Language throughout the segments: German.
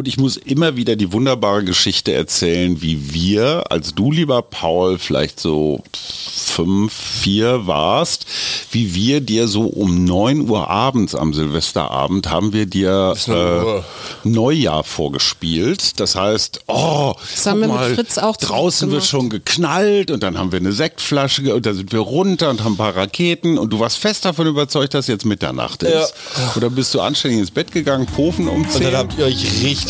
Und ich muss immer wieder die wunderbare Geschichte erzählen, wie wir, als du, lieber Paul, vielleicht so fünf, vier warst, wie wir dir so um neun Uhr abends am Silvesterabend haben wir dir äh, Neujahr vorgespielt. Das heißt, oh, Das haben wir mit mal, Fritz auch draußen wird schon geknallt und dann haben wir eine Sektflasche und da sind wir runter und haben ein paar Raketen und du warst fest davon überzeugt, dass jetzt Mitternacht ist. Oder bist du anständig ins Bett gegangen, Pfofen um Und 10? dann habt ihr euch richtig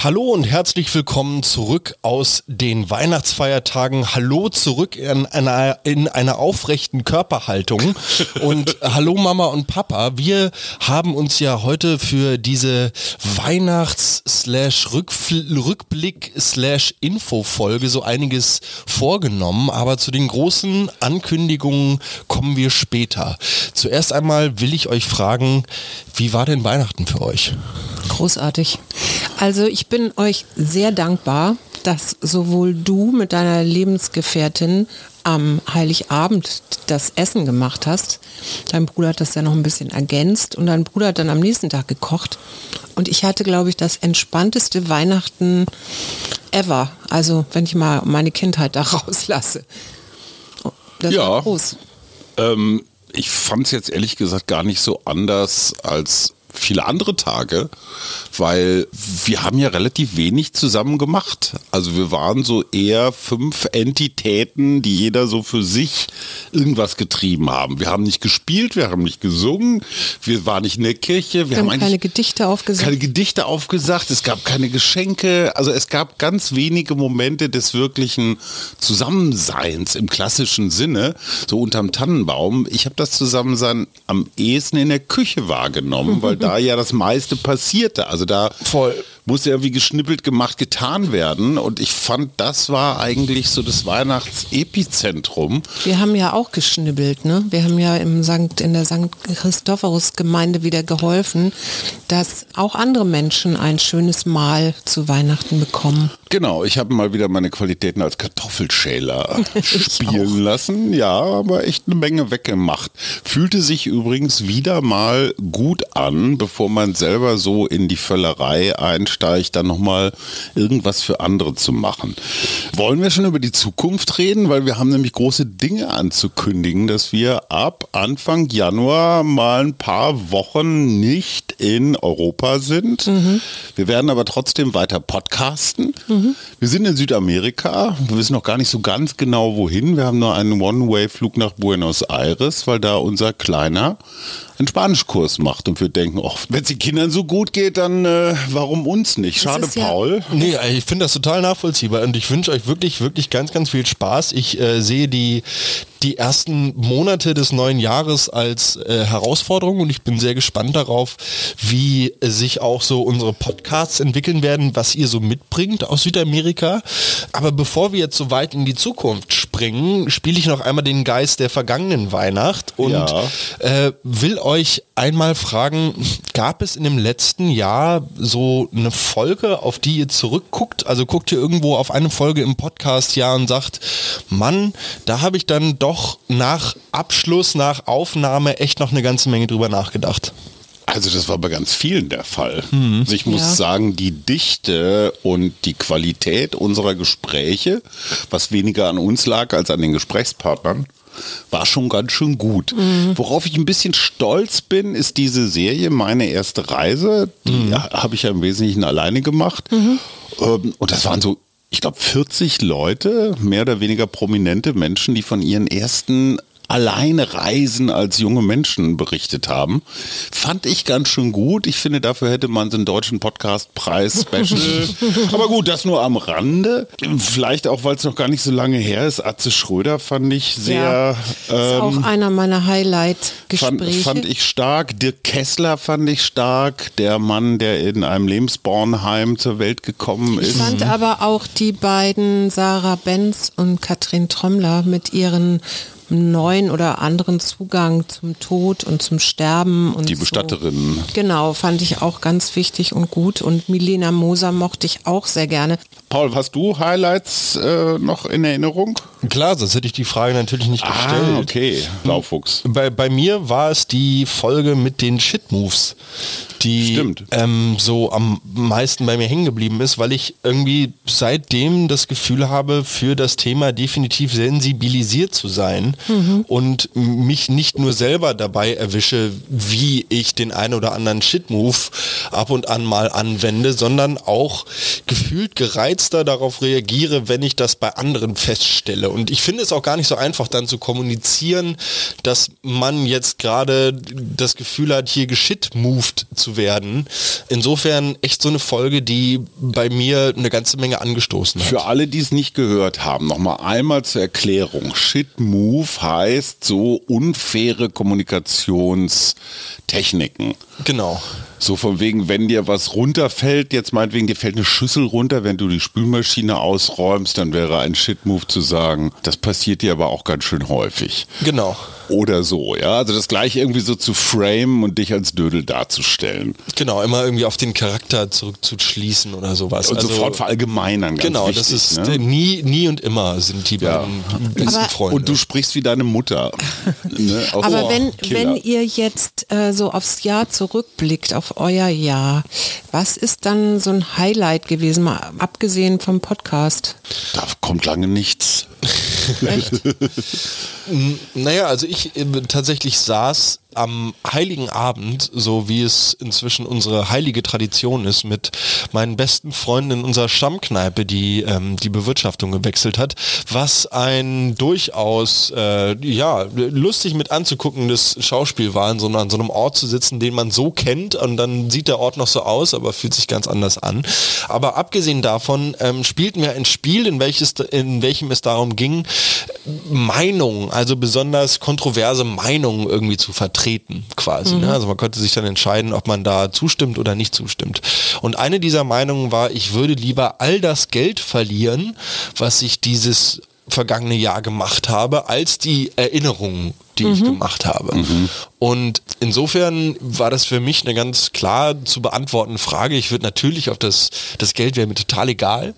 Hallo und herzlich willkommen zurück aus den Weihnachtsfeiertagen. Hallo zurück in einer, in einer aufrechten Körperhaltung. Und hallo Mama und Papa. Wir haben uns ja heute für diese Weihnachts-Rückblick-Info-Folge so einiges vorgenommen. Aber zu den großen Ankündigungen kommen wir später. Zuerst einmal will ich euch fragen, wie war denn Weihnachten für euch? Großartig. Also ich bin euch sehr dankbar, dass sowohl du mit deiner Lebensgefährtin am Heiligabend das Essen gemacht hast. Dein Bruder hat das ja noch ein bisschen ergänzt und dein Bruder hat dann am nächsten Tag gekocht. Und ich hatte, glaube ich, das entspannteste Weihnachten ever. Also wenn ich mal meine Kindheit da rauslasse. Das Ja. ähm, ich fand es jetzt ehrlich gesagt gar nicht so anders als viele andere Tage, weil wir haben ja relativ wenig zusammen gemacht. Also wir waren so eher fünf Entitäten, die jeder so für sich irgendwas getrieben haben. Wir haben nicht gespielt, wir haben nicht gesungen, wir waren nicht in der Kirche, wir Wir haben haben eigentlich keine Gedichte aufgesagt. keine Gedichte aufgesagt, es gab keine Geschenke, also es gab ganz wenige Momente des wirklichen Zusammenseins im klassischen Sinne, so unterm Tannenbaum. Ich habe das Zusammensein am ehesten in der Küche wahrgenommen, weil da ja das meiste passierte. Also da Voll. Musste irgendwie geschnippelt gemacht getan werden und ich fand, das war eigentlich so das Weihnachtsepizentrum. Wir haben ja auch geschnibbelt, ne? Wir haben ja im Sankt, in der St. Christophorus-Gemeinde wieder geholfen, dass auch andere Menschen ein schönes Mahl zu Weihnachten bekommen. Genau, ich habe mal wieder meine Qualitäten als Kartoffelschäler spielen lassen. Ja, aber echt eine Menge weggemacht. Fühlte sich übrigens wieder mal gut an, bevor man selber so in die Völlerei einsteigt, dann nochmal irgendwas für andere zu machen. Wollen wir schon über die Zukunft reden? Weil wir haben nämlich große Dinge anzukündigen, dass wir ab Anfang Januar mal ein paar Wochen nicht in Europa sind. Wir werden aber trotzdem weiter podcasten. Wir sind in Südamerika. Wir wissen noch gar nicht so ganz genau wohin. Wir haben nur einen One-Way-Flug nach Buenos Aires, weil da unser Kleiner einen Spanischkurs macht und wir denken, oh, wenn es den Kindern so gut geht, dann äh, warum uns nicht? Schade, ja- Paul. Nee, ich finde das total nachvollziehbar und ich wünsche euch wirklich, wirklich ganz, ganz viel Spaß. Ich äh, sehe die, die ersten Monate des neuen Jahres als äh, Herausforderung und ich bin sehr gespannt darauf, wie sich auch so unsere Podcasts entwickeln werden, was ihr so mitbringt aus Südamerika. Aber bevor wir jetzt so weit in die Zukunft springen, spiele ich noch einmal den Geist der vergangenen Weihnacht und Ja. äh, will euch einmal fragen, gab es in dem letzten Jahr so eine Folge, auf die ihr zurückguckt? Also guckt ihr irgendwo auf eine Folge im Podcast ja und sagt, Mann, da habe ich dann doch nach Abschluss, nach Aufnahme echt noch eine ganze Menge drüber nachgedacht. Also das war bei ganz vielen der Fall. Also ich muss Ja. sagen, die Dichte und die Qualität unserer Gespräche, was weniger an uns lag als an den Gesprächspartnern, war schon ganz schön gut. Worauf ich ein bisschen stolz bin, ist diese Serie Meine erste Reise. Die habe ich ja im Wesentlichen alleine gemacht. Ähm, Und das waren so, ich glaube, 40 Leute, mehr oder weniger prominente Menschen, die von ihren ersten alleine Reisen als junge Menschen berichtet haben. Fand ich ganz schön gut. Ich finde, dafür hätte man so einen deutschen Podcastpreis Special. Aber gut, das nur am Rande. Vielleicht auch, weil es noch gar nicht so lange her ist. Atze Schröder fand ich sehr. Ja, ist auch ähm, einer meiner fand, Highlight-Gespräche. fand ich stark. Dirk Kessler fand ich stark. Der Mann, der in einem Lebensbornheim zur Welt gekommen Ich ist. fand aber auch die beiden Sarah Benz und Katrin Trommler mit ihren neuen oder anderen Zugang zum Tod und zum Sterben und Die so. Bestatterinnen. Genau, fand ich auch ganz wichtig und gut und Milena Moser mochte ich auch sehr gerne. Paul, hast du Highlights äh, noch in Erinnerung? Klar, sonst hätte ich die Frage natürlich nicht gestellt. Ah, okay. Blaufuchs. Bei, bei mir war es die Folge mit den Shit-Moves, die Stimmt. ähm, so am meisten bei mir hängen geblieben ist, weil ich irgendwie seitdem das Gefühl habe, für das Thema definitiv sensibilisiert zu sein und mich nicht nur selber dabei erwische, wie ich den einen oder anderen Shit-Move ab und an mal anwende, sondern auch gefühlt gereizter darauf reagiere, wenn ich das bei anderen feststelle. Und ich finde es auch gar nicht so einfach dann zu kommunizieren, dass man jetzt gerade das Gefühl hat, hier geschitmoved zu werden. Insofern echt so eine Folge, die bei mir eine ganze Menge angestoßen hat. Für alle, die es nicht gehört haben, nochmal einmal zur Erklärung. Shit Heißt so unfaire Kommunikationstechniken. Genau. So von wegen, wenn dir was runterfällt, jetzt meinetwegen, dir fällt eine Schüssel runter, wenn du die Spülmaschine ausräumst, dann wäre ein Shit-Move zu sagen, das passiert dir aber auch ganz schön häufig. Genau. Oder so, ja. Also das gleiche irgendwie so zu framen und dich als Dödel darzustellen. Genau, immer irgendwie auf den Charakter zurückzuschließen oder sowas. Und Also- sofort verallgemeinern, ganz Genau, wichtig, das ist ne? nie, nie und immer sind die Ja. beiden besten Aber- Freunde. Und du sprichst wie deine Mutter. ne? Aber so wenn, Killer. wenn ihr jetzt äh, so aufs Jahr zurückblickt, auf euer Jahr, was ist dann so ein Highlight gewesen, mal abgesehen vom Podcast? Da kommt lange nichts. Naja, also ich äh, tatsächlich saß am Heiligen Abend, so wie es inzwischen unsere heilige Tradition ist, mit meinen besten Freunden in unserer Stammkneipe, die ähm, die Bewirtschaftung gewechselt hat, was ein durchaus äh, ja lustig mit anzuguckendes Schauspiel war, in so, an so einem Ort zu sitzen, den man so kennt und dann sieht der Ort noch so aus, aber fühlt sich ganz anders an. Aber abgesehen davon ähm, spielten wir ein Spiel, in, welches, in welchem es darum ging, Meinungen, also besonders kontroverse Meinungen irgendwie zu vertreten, quasi. Ne? Also man konnte sich dann entscheiden, ob man da zustimmt oder nicht zustimmt. Und eine dieser Meinungen war, ich würde lieber all das Geld verlieren, was ich dieses vergangene Jahr gemacht habe, als die Erinnerungen, die ich gemacht habe. Und insofern war das für mich eine ganz klar zu beantwortende Frage. Ich würde natürlich auf das, das Geld wäre mir total egal.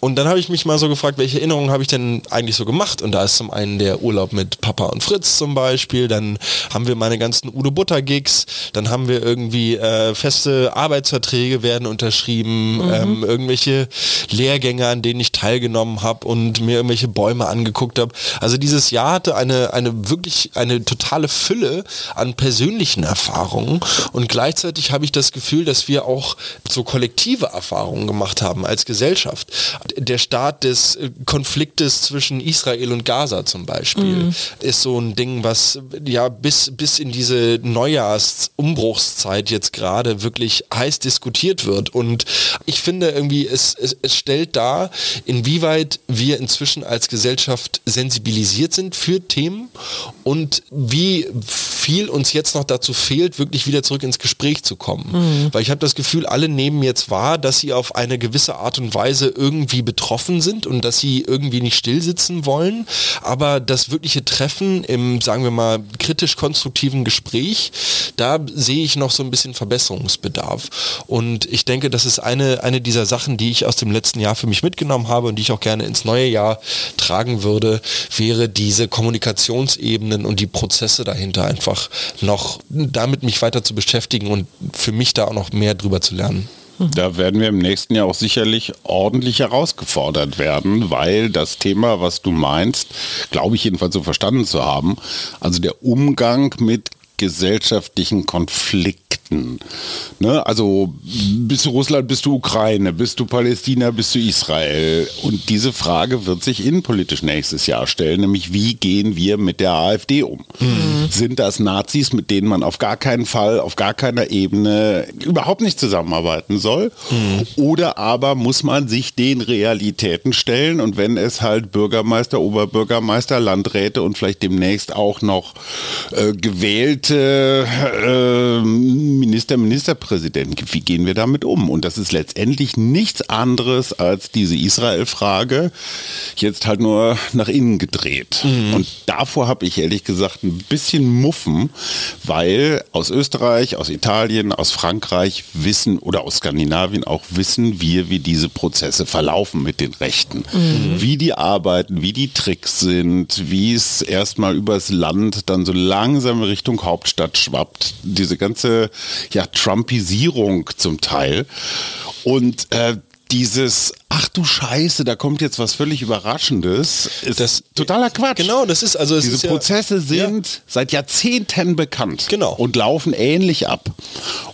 Und dann habe ich mich mal so gefragt, welche Erinnerungen habe ich denn eigentlich so gemacht? Und da ist zum einen der Urlaub mit Papa und Fritz zum Beispiel, dann haben wir meine ganzen Udo Butter Gigs, dann haben wir irgendwie äh, feste Arbeitsverträge werden unterschrieben, ähm, irgendwelche Lehrgänge, an denen ich teilgenommen habe und mir irgendwelche Bäume angeguckt habe. Also dieses Jahr hatte eine, eine wirklich eine totale Fülle an persönlichen Erfahrungen und gleichzeitig habe ich das Gefühl, dass wir auch so kollektive Erfahrungen gemacht haben als Gesellschaft. Der Start des äh, Konfliktes zwischen Israel und Gaza zum Beispiel ist so ein Ding, was ja bis, bis in diese Neujahrsumbruchszeit jetzt gerade wirklich heiß diskutiert wird. Und ich finde irgendwie, es, es, es stellt dar, inwieweit wir inzwischen als Gesellschaft sensibilisiert sind für Themen und wie viel uns jetzt noch dazu fehlt, wirklich wieder zurück ins Gespräch zu kommen. Weil ich habe das Gefühl, alle nehmen jetzt wahr, dass sie auf eine gewisse Art und Weise irgendwie betroffen sind und dass sie irgendwie nicht stillsitzen wollen. Aber das wirkliche Treffen im, sagen wir mal, kritisch-konstruktiven Gespräch, da sehe ich noch so ein bisschen Verbesserungsbedarf. Und ich denke, das ist eine, eine dieser Sachen, die ich aus dem letzten Jahr für mich mitgenommen habe und die ich auch gerne ins neue Jahr tragen würde, wäre diese Kommunikationsebenen und die Prozesse dahinter einfach noch damit mich weiter zu beschäftigen und für mich da auch noch mehr drüber zu lernen. Da werden wir im nächsten Jahr auch sicherlich ordentlich herausgefordert werden, weil das Thema, was du meinst, glaube ich jedenfalls so verstanden zu haben, also der Umgang mit gesellschaftlichen Konflikten Rechten. Ne? Also bist du Russland, bist du Ukraine, bist du Palästina, bist du Israel? Und diese Frage wird sich innenpolitisch nächstes Jahr stellen, nämlich wie gehen wir mit der AfD um? Mhm. Sind das Nazis, mit denen man auf gar keinen Fall, auf gar keiner Ebene überhaupt nicht zusammenarbeiten soll? Mhm. Oder aber muss man sich den Realitäten stellen und wenn es halt Bürgermeister, Oberbürgermeister, Landräte und vielleicht demnächst auch noch äh, gewählte äh, Minister, Ministerpräsidenten wie gehen wir damit um? Und das ist letztendlich nichts anderes als diese Israel-Frage, jetzt halt nur nach innen gedreht. Mhm. Und davor habe ich ehrlich gesagt ein bisschen Muffen, weil aus Österreich, aus Italien, aus Frankreich wissen oder aus Skandinavien auch wissen wir, wie diese Prozesse verlaufen mit den Rechten. Mhm. Wie die arbeiten, wie die Tricks sind, wie es erstmal übers Land dann so langsam Richtung Hauptstadt schwappt. Diese ganze ja, Trumpisierung zum Teil. Und äh, dieses ach du Scheiße, da kommt jetzt was völlig Überraschendes. Ist das totaler Quatsch. Genau, das ist also diese ist Prozesse ja, sind ja. seit Jahrzehnten bekannt. Genau. Und laufen ähnlich ab.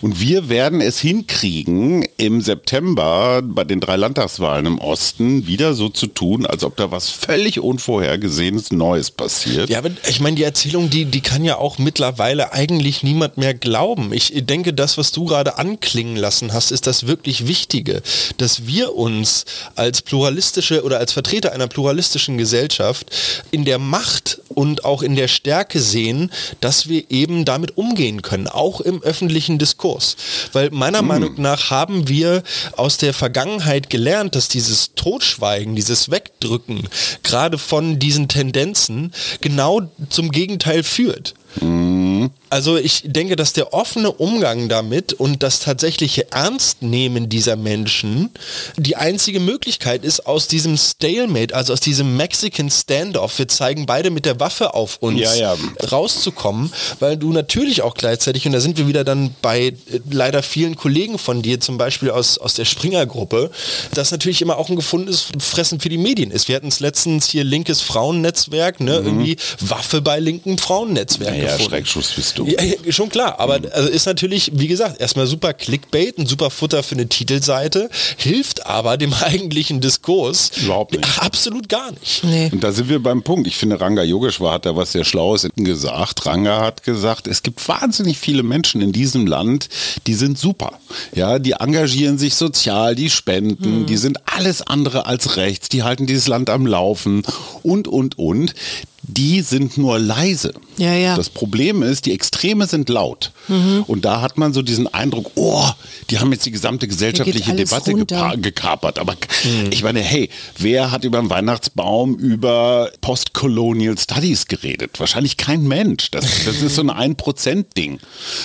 Und wir werden es hinkriegen, im September bei den drei Landtagswahlen im Osten wieder so zu tun, als ob da was völlig unvorhergesehenes Neues passiert. Ja, aber ich meine, die Erzählung, die, die kann ja auch mittlerweile eigentlich niemand mehr glauben. Ich denke, das, was du gerade anklingen lassen hast, ist das wirklich Wichtige, dass wir uns als pluralistische oder als Vertreter einer pluralistischen Gesellschaft in der Macht und auch in der Stärke sehen, dass wir eben damit umgehen können, auch im öffentlichen Diskurs. Weil meiner mm. Meinung nach haben wir aus der Vergangenheit gelernt, dass dieses Totschweigen, dieses Wegdrücken gerade von diesen Tendenzen genau zum Gegenteil führt. Mhm. Also ich denke, dass der offene Umgang damit und das tatsächliche Ernstnehmen dieser Menschen die einzige Möglichkeit ist, aus diesem Stalemate, also aus diesem Mexican Standoff, wir zeigen beide mit der Waffe auf uns, ja, ja. rauszukommen, weil du natürlich auch gleichzeitig, und da sind wir wieder dann bei äh, leider vielen Kollegen von dir, zum Beispiel aus, aus der Springer-Gruppe, das natürlich immer auch ein gefundenes Fressen für die Medien ist. Wir hatten es letztens hier linkes Frauennetzwerk, ne, mhm. irgendwie Waffe bei linken Frauennetzwerk. Ja, ja Schreckschuss bist du. Ja, schon klar, aber mhm. also ist natürlich, wie gesagt, erstmal super Clickbait, ein super Futter für eine Titelseite, hilft aber dem eigentlichen Diskurs überhaupt nicht. Absolut gar nicht. Nee. Und da sind wir beim Punkt. Ich finde, Ranga Yogeshwar hat da was sehr Schlaues gesagt. Ranga hat gesagt, es gibt wahnsinnig viele Menschen in diesem Land, die sind super. Ja, die engagieren sich sozial, die spenden, mhm. die sind alles andere als rechts, die halten dieses Land am Laufen und, und, und die sind nur leise. Ja, ja. Das Problem ist, die Extreme sind laut. Mhm. Und da hat man so diesen Eindruck, oh, die haben jetzt die gesamte gesellschaftliche Debatte gekapert. Aber mhm. ich meine, hey, wer hat über den Weihnachtsbaum über Postcolonial Studies geredet? Wahrscheinlich kein Mensch. Das, das ist so ein 1%-Ding.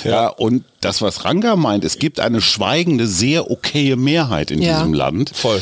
Ja. ja, und das, was Ranga meint, es gibt eine schweigende, sehr okaye Mehrheit in ja. diesem Land. Voll.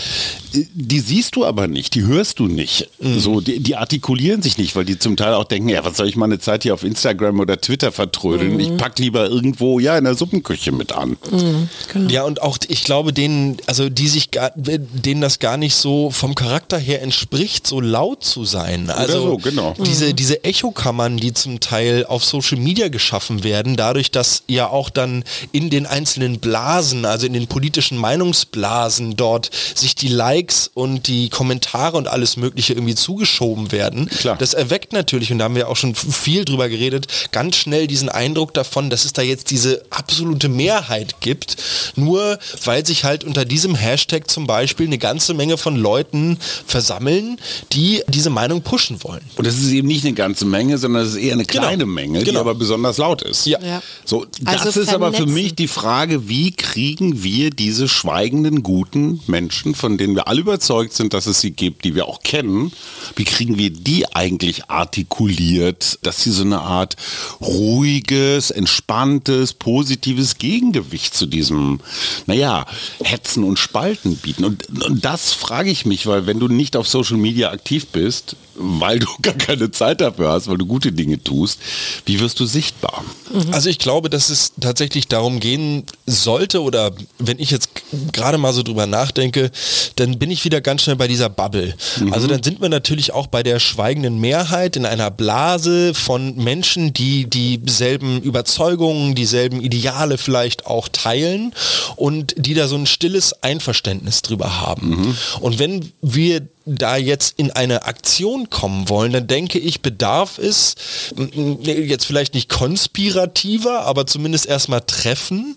Die siehst du aber nicht, die hörst du nicht. Mhm. So, die, die, artikulieren sich nicht, weil die zum Teil auch denken, ja, was soll ich meine Zeit hier auf Instagram oder Twitter vertrödeln? Mhm. Ich pack lieber irgendwo, ja, in der Suppenküche mit an. Mhm, genau. Ja, und auch, ich glaube, denen, also die sich gar, denen das gar nicht so vom Charakter her entspricht, so laut zu sein. Also so, genau. diese, mhm. diese Echokammern, die zum Teil auf Social Media geschaffen werden, dadurch, dass ja auch dann dann in den einzelnen Blasen, also in den politischen Meinungsblasen dort sich die Likes und die Kommentare und alles Mögliche irgendwie zugeschoben werden. Klar. Das erweckt natürlich, und da haben wir auch schon viel drüber geredet, ganz schnell diesen Eindruck davon, dass es da jetzt diese absolute Mehrheit gibt, nur weil sich halt unter diesem Hashtag zum Beispiel eine ganze Menge von Leuten versammeln, die diese Meinung pushen wollen. Und das ist eben nicht eine ganze Menge, sondern es ist eher eine genau. kleine genau. Menge, genau. die aber besonders laut ist. Ja. ja. So, das also ist aber für mich die Frage, wie kriegen wir diese schweigenden, guten Menschen, von denen wir alle überzeugt sind, dass es sie gibt, die wir auch kennen, wie kriegen wir die eigentlich artikuliert, dass sie so eine Art ruhiges, entspanntes, positives Gegengewicht zu diesem, naja, Hetzen und Spalten bieten. Und, und das frage ich mich, weil wenn du nicht auf Social Media aktiv bist, weil du gar keine Zeit dafür hast, weil du gute Dinge tust, wie wirst du sichtbar? Also ich glaube, dass es tatsächlich darum gehen sollte oder wenn ich jetzt gerade mal so drüber nachdenke, dann bin ich wieder ganz schnell bei dieser Bubble. Also dann sind wir natürlich auch bei der schweigenden Mehrheit in einer Blase von Menschen, die dieselben Überzeugungen, dieselben Ideale vielleicht auch teilen und die da so ein stilles Einverständnis drüber haben. Und wenn wir da jetzt in eine Aktion kommen wollen, dann denke ich, bedarf es jetzt vielleicht nicht konspirativer, aber zumindest erstmal Treffen,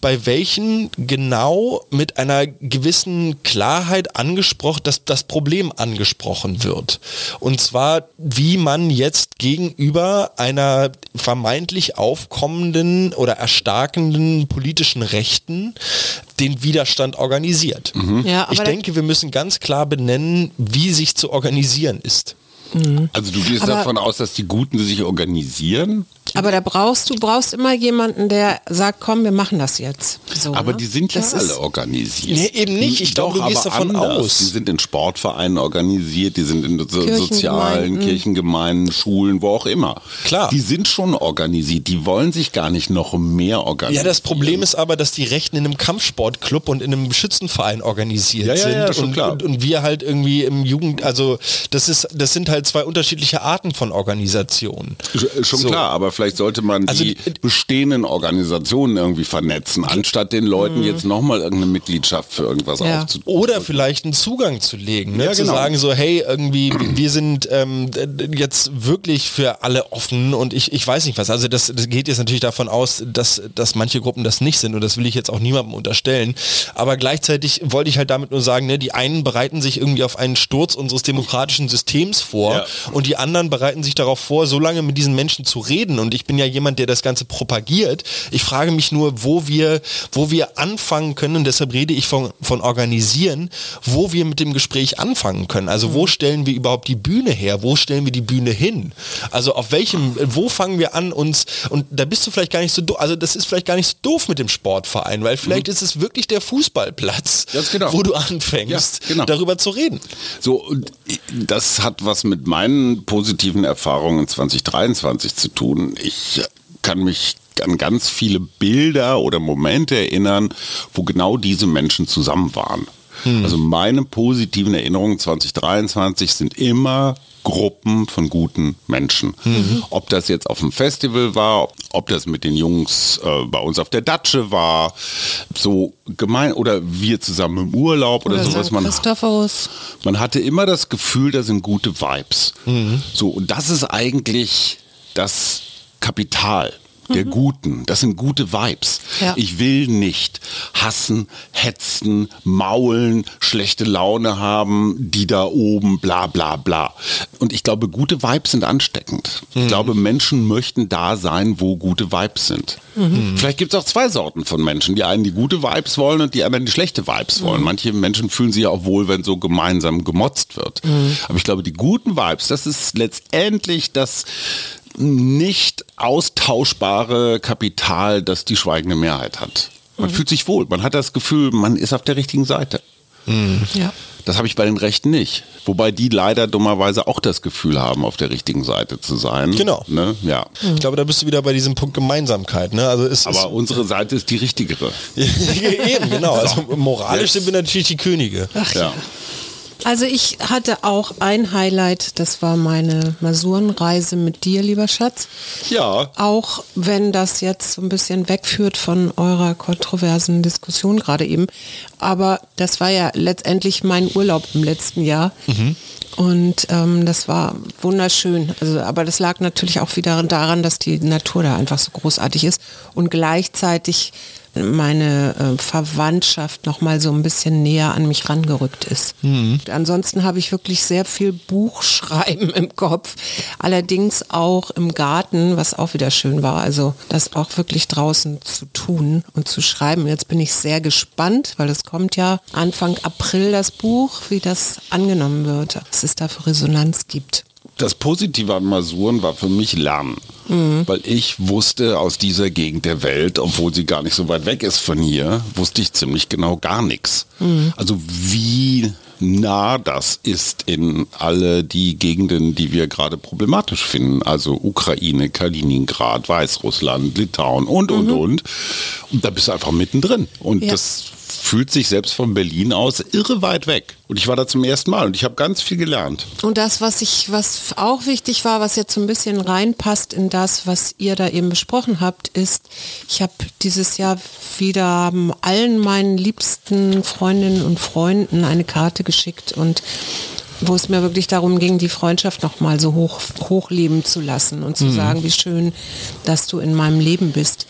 bei welchen genau mit einer gewissen Klarheit angesprochen, dass das Problem angesprochen wird. Und zwar, wie man jetzt gegenüber einer vermeintlich aufkommenden oder erstarkenden politischen Rechten den Widerstand organisiert. Ja, aber ich denke, wir müssen ganz klar benennen, wie sich zu organisieren ist. Also du gehst Aber- davon aus, dass die Guten sich organisieren, Aber da brauchst du brauchst immer jemanden, der sagt, komm, wir machen das jetzt. So, aber ne? die sind ja Das alle organisiert. Nee, eben nicht. Ich glaube, du gehst aber davon anders. aus. Die sind in Sportvereinen organisiert, die sind in so sozialen Kirchengemeinden, Schulen, wo auch immer. Klar. Die sind schon organisiert, die wollen sich gar nicht noch mehr organisieren. Ja, das Problem ist aber, dass die Rechten in einem Kampfsportclub und in einem Schützenverein organisiert Ja, ja, sind ja, schon und, klar. Und, und wir halt irgendwie im Jugend, also das ist, das sind halt zwei unterschiedliche Arten von Organisationen. Sch- Schon So. klar, aber vielleicht sollte man Also die die- bestehenden Organisationen irgendwie vernetzen, anstatt den Leuten jetzt nochmal irgendeine Mitgliedschaft für irgendwas Ja. aufzudrücken. Oder vielleicht einen Zugang zu legen, ne? Ja, zu genau. sagen so, hey, irgendwie, wir sind ähm, jetzt wirklich für alle offen und ich, ich weiß nicht was. Also das, das geht jetzt natürlich davon aus, dass, dass manche Gruppen das nicht sind und das will ich jetzt auch niemandem unterstellen. Aber gleichzeitig wollte ich halt damit nur sagen, ne, die einen bereiten sich irgendwie auf einen Sturz unseres demokratischen Systems vor Ja. und die anderen bereiten sich darauf vor, so lange mit diesen Menschen zu reden. Und ich bin ja jemand, der das Ganze propagiert. Ich frage mich nur, wo wir, wo wir anfangen können, und deshalb rede ich von, von organisieren, wo wir mit dem Gespräch anfangen können. Also wo stellen wir überhaupt die Bühne her? Wo stellen wir die Bühne hin? Also auf welchem, wo fangen wir an uns, und da bist du vielleicht gar nicht so doof, also das ist vielleicht gar nicht so doof mit dem Sportverein, weil vielleicht ist es wirklich der Fußballplatz, genau. wo du anfängst, Ja, genau. darüber zu reden. So, und das hat was mit meinen positiven Erfahrungen 2023 zu tun. Ich kann mich an ganz viele Bilder oder Momente erinnern, wo genau diese Menschen zusammen waren. Also meine positiven Erinnerungen 2023 sind immer Gruppen von guten Menschen. Ob das jetzt auf dem Festival war, ob, ob das mit den Jungs äh, bei uns auf der Datsche war, so gemein oder wir zusammen im Urlaub oder, Oder sowas. Man, Christophorus. man hatte immer das Gefühl, da sind gute Vibes. So, und das ist eigentlich das Kapital der Guten. Das sind gute Vibes. Ja. Ich will nicht hassen, hetzen, maulen, schlechte Laune haben, die da oben, bla bla bla. Und ich glaube, gute Vibes sind ansteckend. Ich glaube, Menschen möchten da sein, wo gute Vibes sind. Vielleicht gibt es auch zwei Sorten von Menschen. Die einen, die gute Vibes wollen und die anderen, die schlechte Vibes wollen. Manche Menschen fühlen sich ja auch wohl, wenn so gemeinsam gemotzt wird. Aber ich glaube, die guten Vibes, das ist letztendlich das nicht austauschbare Kapital, das die schweigende Mehrheit hat. Man fühlt sich wohl, man hat das Gefühl, man ist auf der richtigen Seite. Ja. Das habe ich bei den Rechten nicht. Wobei die leider dummerweise auch das Gefühl haben, auf der richtigen Seite zu sein. Genau. Ne? Ja. Ich glaube, da bist du wieder bei diesem Punkt Gemeinsamkeit. Ne? Also es Aber unsere Seite ist die richtigere. ist eben genau. Also moralisch Jetzt. sind wir natürlich die Könige. Ja. Also ich hatte auch ein Highlight, das war meine Masurenreise mit dir, lieber Schatz. Ja. Auch wenn das jetzt so ein bisschen wegführt von eurer kontroversen Diskussion gerade eben. Aber das war ja letztendlich mein Urlaub im letzten Jahr. Und ähm, das war wunderschön. Also, aber das lag natürlich auch wieder daran, dass die Natur da einfach so großartig ist und gleichzeitig meine äh, Verwandtschaft noch mal so ein bisschen näher an mich rangerückt ist. Und Ansonsten habe ich wirklich sehr viel Buchschreiben im Kopf, allerdings auch im Garten, was auch wieder schön war. Also das auch wirklich draußen zu tun und zu schreiben. Jetzt bin ich sehr gespannt, weil es kommt ja Anfang April das Buch, wie das angenommen wird, was es da für Resonanz gibt. Das Positive an Masuren war für mich Lernen. Weil ich wusste aus dieser Gegend der Welt, obwohl sie gar nicht so weit weg ist von hier, wusste ich ziemlich genau gar nichts. Also wie nah das ist in alle die Gegenden, die wir gerade problematisch finden. Also Ukraine, Kaliningrad, Weißrussland, Litauen und, und, und. Und da bist du einfach mittendrin. Und Ja. das fühlt sich selbst von Berlin aus irre weit weg. Und ich war da zum ersten Mal und ich habe ganz viel gelernt. Und das, was ich, was auch wichtig war, was jetzt so ein bisschen reinpasst in das, was ihr da eben besprochen habt, ist, ich habe dieses Jahr wieder allen meinen liebsten Freundinnen und Freunden eine Karte geschickt und wo es mir wirklich darum ging, die Freundschaft noch mal so hoch, hochleben zu lassen und zu sagen, wie schön, dass du in meinem Leben bist.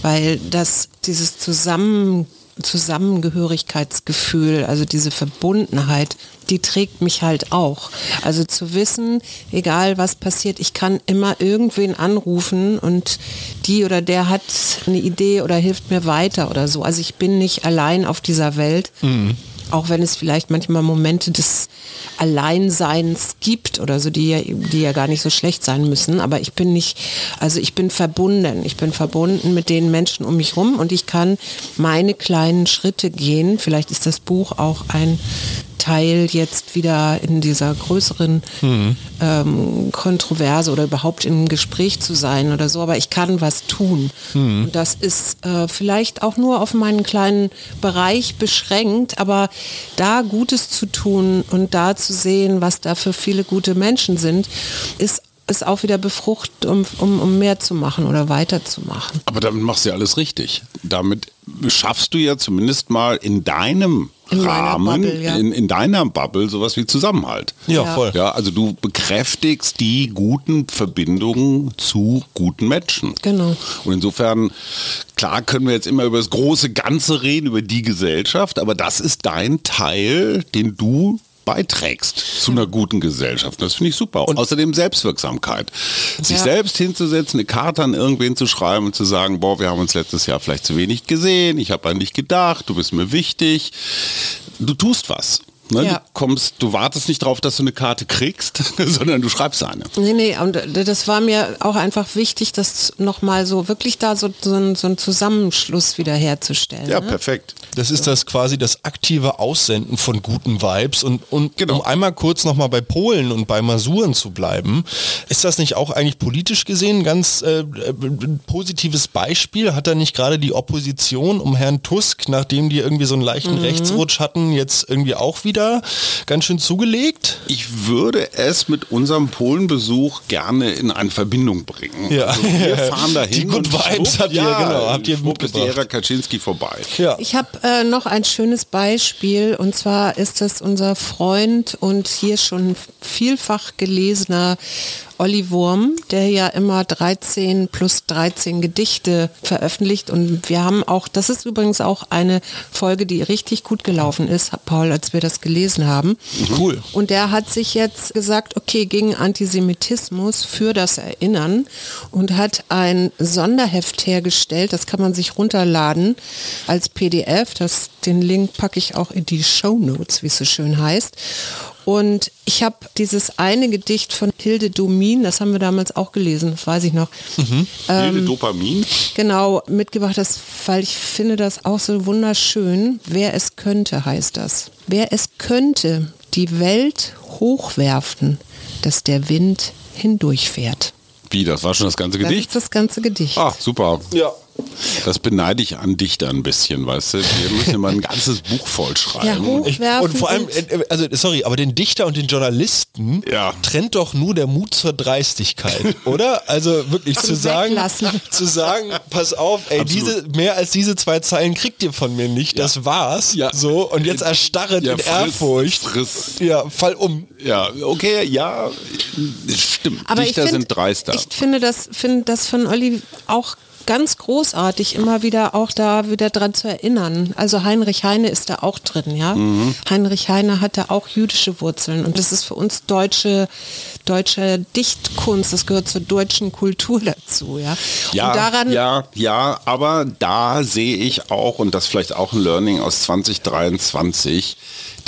Weil das, dieses Zusammen Zusammengehörigkeitsgefühl, also diese Verbundenheit, die trägt mich halt auch. Also zu wissen, egal was passiert, ich kann immer irgendwen anrufen und die oder der hat eine Idee oder hilft mir weiter oder so. Also ich bin nicht allein auf dieser Welt. Auch wenn es vielleicht manchmal Momente des Alleinseins gibt oder so, die ja, die ja gar nicht so schlecht sein müssen. Aber ich bin nicht, also ich bin verbunden. Ich bin verbunden mit den Menschen um mich rum und ich kann meine kleinen Schritte gehen. Vielleicht ist das Buch auch ein Teil jetzt wieder in dieser größeren ähm, Kontroverse oder überhaupt im Gespräch zu sein oder so, aber ich kann was tun. Und das ist äh, vielleicht auch nur auf meinen kleinen Bereich beschränkt, aber da Gutes zu tun und da zu sehen, was da für viele gute Menschen sind, ist ist auch wieder befrucht, um, um, um mehr zu machen oder weiterzumachen. Aber damit machst du ja alles richtig. Damit schaffst du ja zumindest mal in deinem In Rahmen, Bubble, ja. in, in deiner Bubble sowas wie Zusammenhalt. Ja, Ja. voll. Ja, also du bekräftigst die guten Verbindungen zu guten Menschen. Genau. Und insofern, klar können wir jetzt immer über das große Ganze reden, über die Gesellschaft, aber das ist dein Teil, den du beiträgst zu einer guten Gesellschaft. Das finde ich super. Und außerdem Selbstwirksamkeit. Sich Ja. selbst hinzusetzen, eine Karte an irgendwen zu schreiben und zu sagen, boah, wir haben uns letztes Jahr vielleicht zu wenig gesehen, ich habe an dich gedacht, du bist mir wichtig. Du tust was. Ne? Ja. Du kommst, du wartest nicht darauf, dass du eine Karte kriegst, sondern du schreibst eine. Nee, nee, und das war mir auch einfach wichtig, das nochmal so wirklich da so, so, ein, so einen Zusammenschluss wieder herzustellen. Ja, ne? perfekt. Das ist das quasi das aktive Aussenden von guten Vibes und, und Genau. um einmal kurz nochmal bei Polen und bei Masuren zu bleiben, ist das nicht auch eigentlich politisch gesehen ein ganz äh, äh, positives Beispiel? Hat da nicht gerade die Opposition um Herrn Tusk, nachdem die irgendwie so einen leichten Rechtsrutsch hatten, jetzt irgendwie auch wieder ganz schön zugelegt? Ich würde es mit unserem Polenbesuch gerne in eine Verbindung bringen. Ja. Also wir fahren dahin. Die Good und Vibes schwupp, habt ihr, genau, habt ihr schwupp ist die mitgebracht. Ära Kaczynski vorbei. Ja. Ich habe äh, noch ein schönes Beispiel. Und zwar ist das unser Freund und hier schon vielfach gelesener Olli Wurm, der ja immer 13 plus 13 Gedichte veröffentlicht und wir haben auch, das ist übrigens auch eine Folge, die richtig gut gelaufen ist, Paul, als wir das gelesen haben. Cool. Und der hat sich jetzt gesagt, okay, gegen Antisemitismus für das Erinnern und hat ein Sonderheft hergestellt, das kann man sich runterladen als PDF. Das, den Link packe ich auch in die Show Notes, wie es so schön heißt. Und ich habe dieses eine Gedicht von Hilde Domin, das haben wir damals auch gelesen, das weiß ich noch, Hilde Dopamin. genau mitgebracht, das, weil ich finde das auch so wunderschön. Wer es könnte, heißt das. Wer es könnte, die Welt hochwerfen, dass der Wind hindurchfährt. Wie, das war schon das ganze Das Gedicht? ist das ganze Gedicht. Ach, super. Ja. Das beneide ich an Dichter ein bisschen, weißt du? Wir müssen immer ein ganzes Buch voll Ja. Und vor allem, und- äh, also sorry, aber den Dichter und den Journalisten Ja. trennt doch nur der Mut zur Dreistigkeit, oder? Also wirklich zu sagen, zu sagen, pass auf, ey, diese, mehr als diese zwei Zeilen kriegt ihr von mir nicht, das war's. Ja. So, und jetzt erstarret Ja, in friss, Ehrfurcht. friss. Ja, fall um. Ja, okay, ja, stimmt. Aber Dichter ich find, sind dreister. Ich finde das, finde das von Olli auch ganz großartig, immer wieder auch da wieder dran zu erinnern. Also Heinrich Heine ist da auch drin, ja. Mhm. Heinrich Heine hatte auch jüdische Wurzeln und das ist für uns deutsche, deutsche Dichtkunst, das gehört zur deutschen Kultur dazu, ja. Ja, und daran, ja, ja, aber da sehe ich auch, und das vielleicht auch ein Learning aus 2023,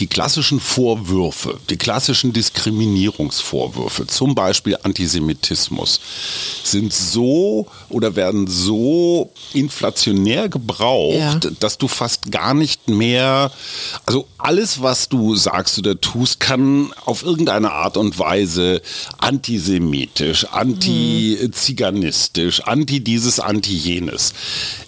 die klassischen Vorwürfe, die klassischen Diskriminierungsvorwürfe, zum Beispiel Antisemitismus, sind so oder werden so inflationär gebraucht, ja. dass du fast gar nicht mehr, also alles, was du sagst oder tust, kann auf irgendeine Art und Weise antisemitisch, anti-ziganistisch, anti dieses, anti jenes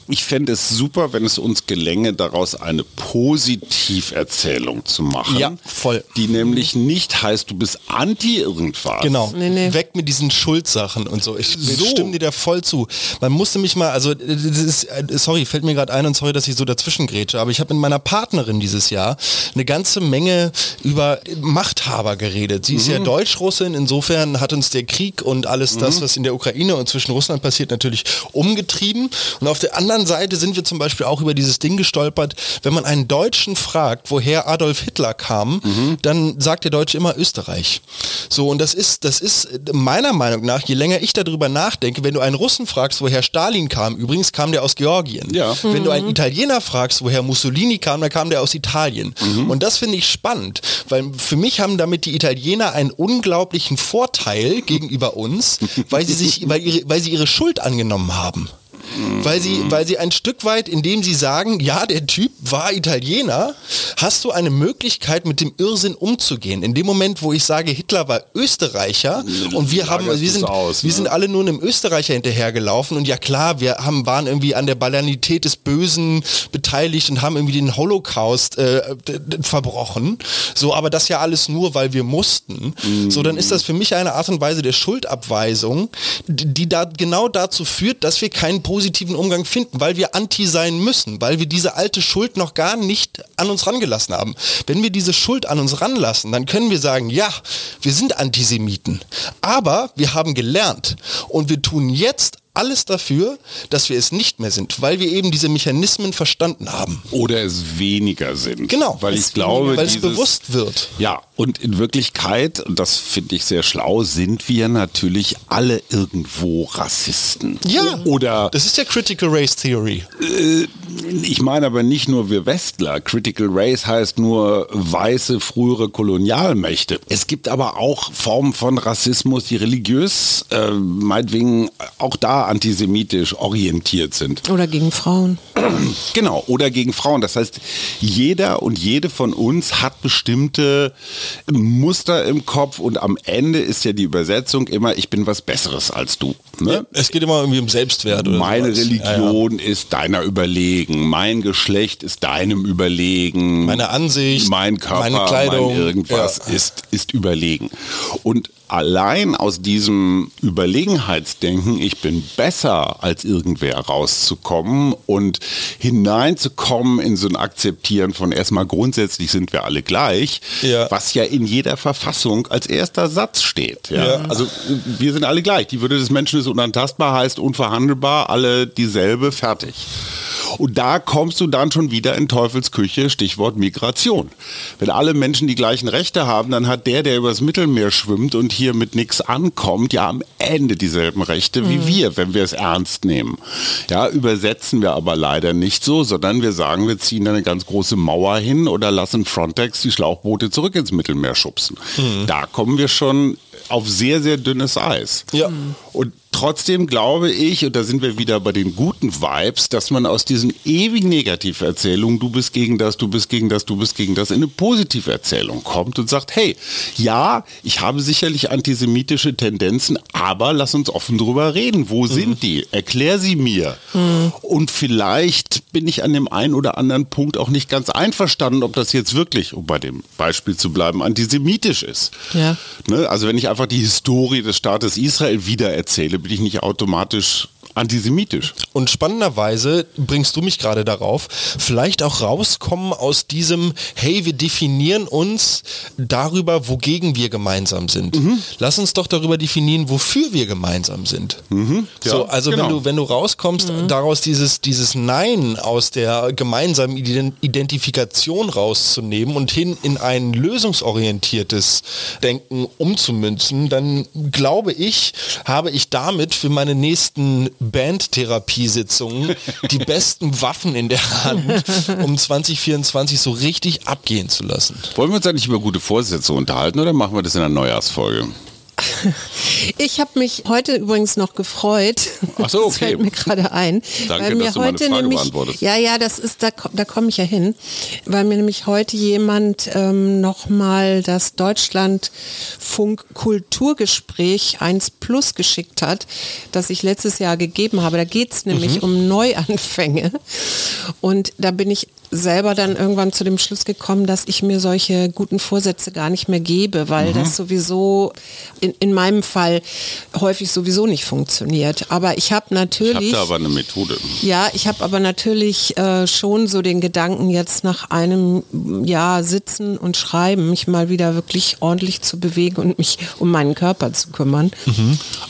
ich fände es super, wenn es uns gelänge, daraus eine Positiverzählung zu machen. Ja, voll. Die nämlich nicht heißt, du bist anti irgendwas. Genau. Nee, nee. Weg mit diesen Schuldsachen und so. Ich so. stimme dir da voll zu. Man musste mich mal, also ist, äh, sorry, fällt mir gerade ein und sorry, dass ich so dazwischen grätsche, aber ich habe mit meiner Partnerin dieses Jahr eine ganze Menge über Machthaber geredet. Sie mhm. ist ja mhm. Deutsch-Russin, insofern hat uns der Krieg und alles mhm. das, was in der Ukraine und zwischen Russland passiert, natürlich umgetrieben. Und auf der anderen anderen Seite sind wir zum Beispiel auch über dieses Ding gestolpert, wenn man einen Deutschen fragt, woher Adolf Hitler kam, mhm. dann sagt der Deutsche immer Österreich. So, und das ist, das ist meiner Meinung nach, je länger ich darüber nachdenke, wenn du einen Russen fragst, woher Stalin kam, übrigens kam der aus Georgien. Ja. Mhm. Wenn du einen Italiener fragst, woher Mussolini kam, dann kam der aus Italien. Mhm. Und das finde ich spannend, weil für mich haben damit die Italiener einen unglaublichen Vorteil gegenüber uns, weil sie sich, weil, ihre, weil sie ihre Schuld angenommen haben. Weil sie, weil sie ein Stück weit, indem sie sagen, ja, der Typ war Italiener, hast du eine Möglichkeit, mit dem Irrsinn umzugehen. In dem Moment, wo ich sage, Hitler war Österreicher und wir haben, wir sind, aus, wir ne? sind alle nur einem Österreicher hinterhergelaufen und ja klar, wir haben, waren irgendwie an der Banalität des Bösen beteiligt und haben irgendwie den Holocaust äh, verbrochen. So, aber das ja alles nur, weil wir mussten. Mhm. So, dann ist das für mich eine Art und Weise der Schuldabweisung, die da genau dazu führt, dass wir keinen positiven Umgang finden, weil wir anti sein müssen, weil wir diese alte Schuld noch gar nicht an uns rangelassen haben. Wenn wir diese Schuld an uns ranlassen, dann können wir sagen, ja, wir sind Antisemiten, aber wir haben gelernt und wir tun jetzt alles dafür, dass wir es nicht mehr sind, weil wir eben diese Mechanismen verstanden haben. Oder es weniger sind. Genau. Weil ich glaube, weil dieses, es bewusst wird. Ja, und in Wirklichkeit, und das finde ich sehr schlau, sind wir natürlich alle irgendwo Rassisten. Ja. Oder. Das ist ja Critical Race Theory. Äh, ich meine aber nicht nur wir Westler. Critical Race heißt nur weiße frühere Kolonialmächte. Es gibt aber auch Formen von Rassismus, die religiös, äh, meinetwegen auch da antisemitisch orientiert sind. Oder gegen Frauen. Genau, oder gegen Frauen. Das heißt, jeder und jede von uns hat bestimmte Muster im Kopf und am Ende ist ja die Übersetzung immer, ich bin was Besseres als du. Ne? Ja, es geht immer irgendwie um Selbstwert. Oder Meine sowas. Religion ja, ja. ist deiner überlegen, mein Geschlecht ist deinem überlegen. Meine Ansicht, mein Körper, meine Kleidung, mein irgendwas ist, ist überlegen. Und allein aus diesem Überlegenheitsdenken, ich bin besser als irgendwer rauszukommen und hineinzukommen in so ein Akzeptieren von erstmal grundsätzlich sind wir alle gleich, ja. was ja in jeder Verfassung als erster Satz steht. Ja? ja? Also wir sind alle gleich. Die Würde des Menschen ist unantastbar, heißt unverhandelbar, alle dieselbe, fertig. Und da kommst du dann schon wieder in Teufelsküche, Stichwort Migration. Wenn alle Menschen die gleichen Rechte haben, dann hat der, der übers Mittelmeer schwimmt und hier mit nichts ankommt, ja am Ende dieselben Rechte mhm. wie wir, wenn wir es ernst nehmen. Ja, übersetzen wir aber leider nicht so, sondern wir sagen, wir ziehen eine ganz große Mauer hin oder lassen Frontex die Schlauchboote zurück ins Mittelmeer schubsen. Mhm. Da kommen wir schon auf sehr, sehr dünnes Eis. Ja. Und trotzdem glaube ich, und da sind wir wieder bei den guten Vibes, dass man aus diesen ewigen Negativerzählungen, du bist gegen das, du bist gegen das, du bist gegen das, in eine positive Erzählung kommt und sagt, hey, ja, ich habe sicherlich antisemitische Tendenzen, aber lass uns offen drüber reden. Wo mhm. sind die? Erklär sie mir. Mhm. Und vielleicht bin ich an dem einen oder anderen Punkt auch nicht ganz einverstanden, ob das jetzt wirklich, um bei dem Beispiel zu bleiben, antisemitisch ist. Ja. Ne? Also wenn ich einfach die Historie des Staates Israel wiedererzähle, bin ich nicht automatisch antisemitisch. Und spannenderweise bringst du mich gerade darauf, vielleicht auch rauskommen aus diesem, hey, wir definieren uns darüber, wogegen wir gemeinsam sind. Mhm. Lass uns doch darüber definieren, wofür wir gemeinsam sind. Mhm. Ja, so, also genau. wenn du, wenn du rauskommst, mhm. daraus dieses, dieses Nein aus der gemeinsamen Identifikation rauszunehmen und hin in ein lösungsorientiertes Denken umzumünzen, dann glaube ich, habe ich damit für meine nächsten Bandtherapiesitzungen die besten Waffen in der Hand, um 2024 so richtig abgehen zu lassen. Wollen wir uns eigentlich über gute Vorsätze unterhalten oder machen wir das in der Neujahrsfolge? Ich habe mich heute übrigens noch gefreut. Ach so, okay. Das fällt mir gerade ein. Danke, weil mir dass du meine heute Frage nämlich, beantwortest. Ja, ja, das ist, da, da komme ich ja hin, weil mir nämlich heute jemand ähm, nochmal das Deutschlandfunk Kulturgespräch 1 Plus geschickt hat, das ich letztes Jahr gegeben habe. Da geht es nämlich Mhm. um Neuanfänge. Und da bin ich selber dann irgendwann zu dem Schluss gekommen, dass ich mir solche guten Vorsätze gar nicht mehr gebe, weil Mhm. das sowieso in, in meinem Fall häufig sowieso nicht funktioniert. Aber ich habe Ich habe natürlich... da aber eine Methode. Ja, ich habe aber natürlich äh, schon so den Gedanken, jetzt nach einem Jahr sitzen und schreiben, mich mal wieder wirklich ordentlich zu bewegen und mich um meinen Körper zu kümmern.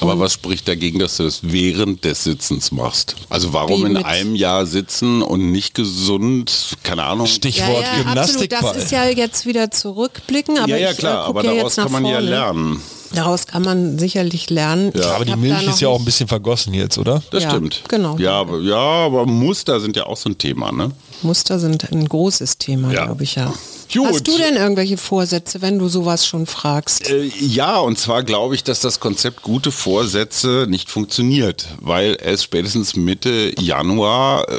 Aber was spricht dagegen, dass du das während des Sitzens machst? Also warum in einem Jahr sitzen und nicht gesund? Keine Ahnung. Stichwort absolut. Gymnastikball. Das ist ja jetzt wieder zurückblicken, aber ja, ja, ich klar, äh, guck aber ja daraus kann man ja vorne. lernen. Daraus kann man sicherlich lernen. Ich aber die Milch ist ja auch ein bisschen vergossen jetzt, oder? Das Ja, stimmt. genau. Ja aber, ja, aber Muster sind ja auch so ein Thema, ne? Muster sind ein großes Thema, Ja. glaube ich ja. Gut. Hast du denn irgendwelche Vorsätze, wenn du sowas schon fragst? Äh, ja, und zwar glaube ich, dass das Konzept gute Vorsätze nicht funktioniert, weil es spätestens Mitte Januar äh,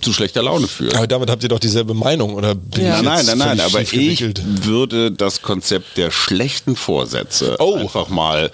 zu schlechter Laune führt. Aber damit habt ihr doch dieselbe Meinung, oder? Bin Ja. ich Nein, jetzt nein, nein, aber ich würde das Konzept der schlechten Vorsätze Oh. einfach mal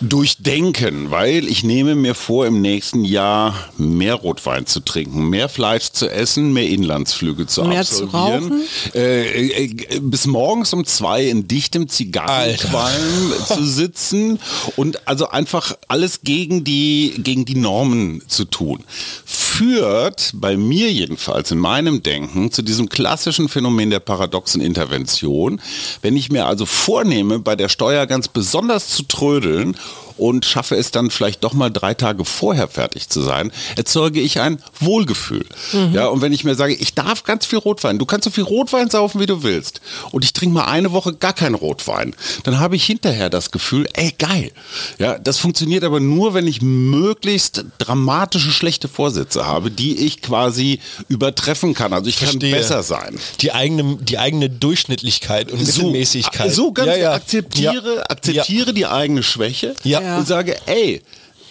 durchdenken, weil ich nehme mir vor, im nächsten Jahr mehr Rotwein zu trinken, mehr Fleisch zu essen, mehr Inlandsflüge zu Mehr zu absolvieren, äh, äh, bis morgens um zwei in dichtem Zigarrenqualm zu sitzen und also einfach alles gegen die, gegen die Normen zu tun. Führt bei mir jedenfalls in meinem Denken zu diesem klassischen Phänomen der paradoxen Intervention. Wenn ich mir also vornehme, bei der Steuer ganz besonders zu trödeln und schaffe es dann vielleicht doch mal drei Tage vorher fertig zu sein, erzeuge ich ein Wohlgefühl. Ja, und wenn ich mir sage, ich darf ganz viel Rotwein, du kannst so viel Rotwein saufen, wie du willst, und ich trinke mal eine Woche gar keinen Rotwein, dann habe ich hinterher das Gefühl, ey, geil. Ja, das funktioniert aber nur, wenn ich möglichst dramatische, schlechte Vorsätze habe, die ich quasi übertreffen kann. Also ich Verstehe. kann besser sein. Die eigene, die eigene Durchschnittlichkeit und Mittelmäßigkeit. So ganz Ja, ja. akzeptiere, Ja. akzeptiere die eigene Schwäche Ja. Ja. und sage, ey,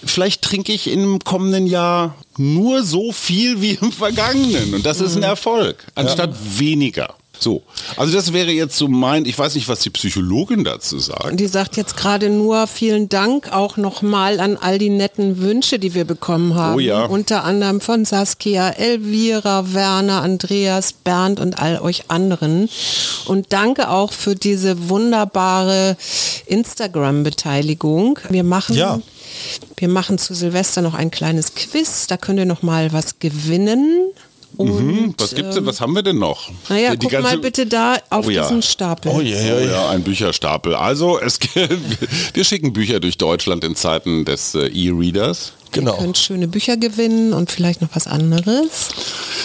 vielleicht trinke ich im kommenden Jahr nur so viel wie im vergangenen und das ist ein Erfolg, anstatt weniger. So, also das wäre jetzt so mein, ich weiß nicht, was die Psychologin dazu sagt. Die sagt jetzt gerade nur vielen Dank auch nochmal an all die netten Wünsche, die wir bekommen haben. Oh ja. Unter anderem von Saskia, Elvira, Werner, Andreas, Bernd und all euch anderen. Und danke auch für diese wunderbare Instagram-Beteiligung. Wir machen Ja. wir machen zu Silvester noch ein kleines Quiz. Da könnt ihr noch mal was gewinnen. Und, Hm, was gibt's denn, was haben wir denn noch? Naja, guck mal bitte da auf Oh ja. diesen Stapel. Oh je, Oh ja, ein Bücherstapel. Also es, wir schicken Bücher durch Deutschland in Zeiten des äh, E-Readers. Genau. Ihr könnt schöne Bücher gewinnen und vielleicht noch was anderes.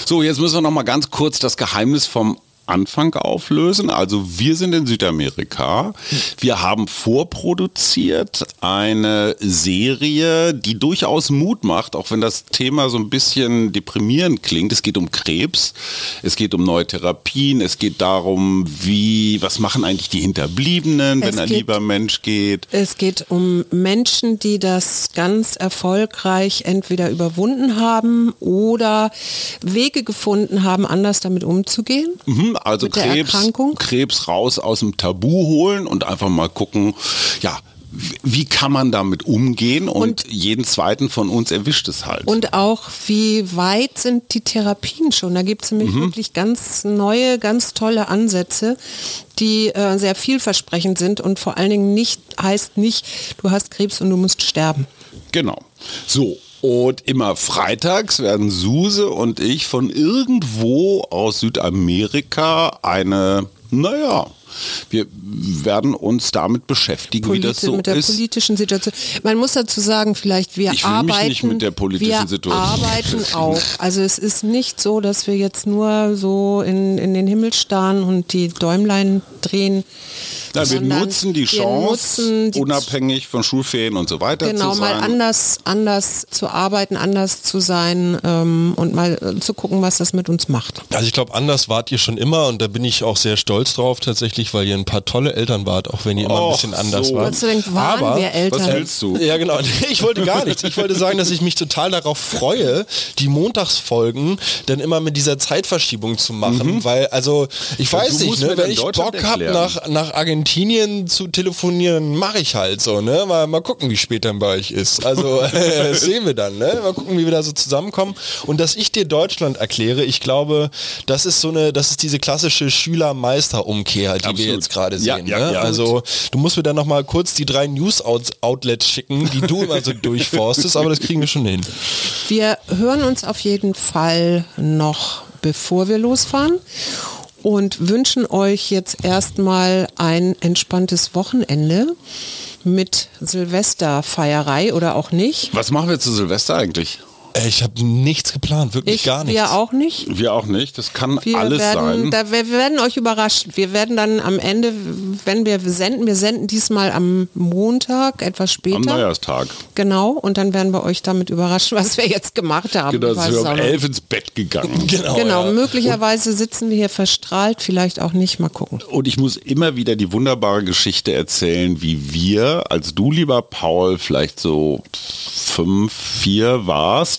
So, jetzt müssen wir noch mal ganz kurz das Geheimnis vom Anfang auflösen. Also wir sind in Südamerika. Wir haben vorproduziert eine Serie, die durchaus Mut macht, auch wenn das Thema so ein bisschen deprimierend klingt. Es geht um Krebs, es geht um neue Therapien, es geht darum, wie, was machen eigentlich die Hinterbliebenen, wenn Es ein geht- lieber Mensch geht. Es geht um Menschen, die das ganz erfolgreich entweder überwunden haben oder Wege gefunden haben, anders damit umzugehen. Mhm, also Krebs, Erkrankung? Krebs raus aus dem Tabu holen und einfach mal gucken, ja, wie- kann man damit umgehen und, jeden zweiten von uns erwischt es halt. Und auch, wie weit sind die Therapien schon? Da gibt es nämlich Mhm. wirklich ganz neue, ganz tolle Ansätze, die äh, sehr vielversprechend sind und vor allen Dingen nicht heißt nicht, du hast Krebs und du musst sterben. Genau. So. Und immer freitags werden Suse und ich von irgendwo aus Südamerika eine, naja, wir werden uns damit beschäftigen, wie das so mit der ist. politischen Situation. Man muss dazu sagen, vielleicht wir Ich arbeiten, nicht mit der politischen wir Situation arbeiten auch. Also es ist nicht so, dass wir jetzt nur so in, in den Himmel starren und die Däumlein drehen, Ja, wir nutzen die Chance, nutzen die unabhängig von Schulferien und so weiter Genau, zu mal sein. anders, anders zu arbeiten, anders zu sein ähm, und mal äh, zu gucken, was das mit uns macht. Also ich glaube, anders wart ihr schon immer und da bin ich auch sehr stolz drauf tatsächlich, weil ihr ein paar tolle Eltern wart, auch wenn ihr immer ein Och, bisschen anders so. wart. Sei Dank waren Aber- wir Eltern. Was willst du? Ja, genau. Ich wollte gar nichts. Ich wollte sagen, dass ich mich total darauf freue, die Montagsfolgen dann immer mit dieser Zeitverschiebung zu machen, weil, also, ich weiß Mhm. du nicht, ne, wenn ich Bock habe, nach, nach Argentinien zu telefonieren, mache ich halt so, ne? Mal, mal gucken, wie spät dann bei euch ist. Also, das sehen wir dann, ne? Mal gucken, wie wir da so zusammenkommen. Und dass ich dir Deutschland erkläre, ich glaube, das ist so eine, das ist diese klassische Schüler-Meister-Umkehr, die wir Absolut. jetzt gerade Ja, sehen. ja, ne? ja. Also, du musst mir dann noch mal kurz die drei News-Outlets schicken, die du immer so durchforstest, aber das kriegen wir schon hin. Wir hören uns auf jeden Fall noch, bevor wir losfahren und wünschen euch jetzt erstmal ein entspanntes Wochenende mit Silvesterfeierei oder auch nicht. Was machen wir zu Silvester eigentlich? Ich habe nichts geplant, wirklich Ich, gar nichts. wir auch nicht. Wir auch nicht. Das kann Wir alles werden, sein. Da, wir, wir werden euch überraschen. Wir werden dann am Ende, wenn wir senden, wir senden diesmal am Montag, etwas später. Am Neujahrstag. Genau, und dann werden wir euch damit überraschen, was wir jetzt gemacht haben. Genau, sind wir um elf ins Bett gegangen. Genau, Genau, ja. möglicherweise sitzen wir hier verstrahlt, vielleicht auch nicht, mal gucken. Und ich muss immer wieder die wunderbare Geschichte erzählen, wie wir, als du, lieber Paul, vielleicht so fünf, vier warst,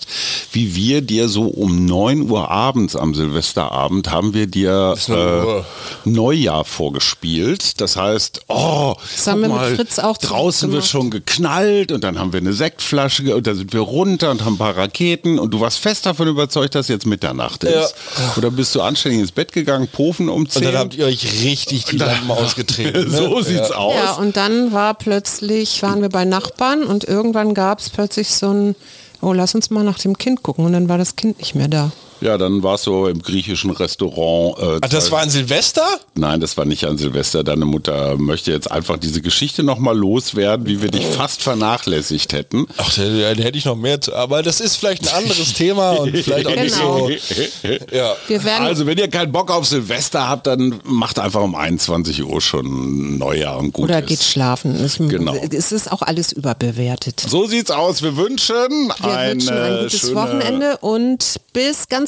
wie wir dir so um 9 Uhr abends am Silvesterabend haben wir dir äh. Neujahr vorgespielt. Das heißt, oh, Das haben wir mit mal, Fritz auch draußen wird schon geknallt und dann haben wir eine Sektflasche und dann sind wir runter und haben ein paar Raketen und du warst fest davon überzeugt, dass jetzt Mitternacht ist. Ja. Oder bist du anständig ins Bett gegangen, Pofen um Und 10? dann habt ihr euch richtig die Lampen ausgetreten. Ne? so sieht's ja. aus. Ja, und dann war plötzlich, waren wir bei Nachbarn und irgendwann gab es plötzlich so ein, oh, lass uns mal nach dem Kind gucken und dann war das Kind nicht mehr da. Ja, dann warst du im griechischen Restaurant. Äh, Ach, das war ein Silvester? Nein, das war nicht an Silvester. Deine Mutter möchte jetzt einfach diese Geschichte nochmal loswerden, wie wir dich fast vernachlässigt hätten. Ach, da, da hätte ich noch mehr zu, aber das ist vielleicht ein anderes Thema und vielleicht auch Genau. nicht so. Ja. Wir werden, Also, wenn ihr keinen Bock auf Silvester habt, dann macht einfach um 21 Uhr schon Neujahr und gut oder ist. geht schlafen. Es, Genau. es ist auch alles überbewertet. So sieht's aus. Wir wünschen, Wir ein, wünschen ein gutes schöne- Wochenende und bis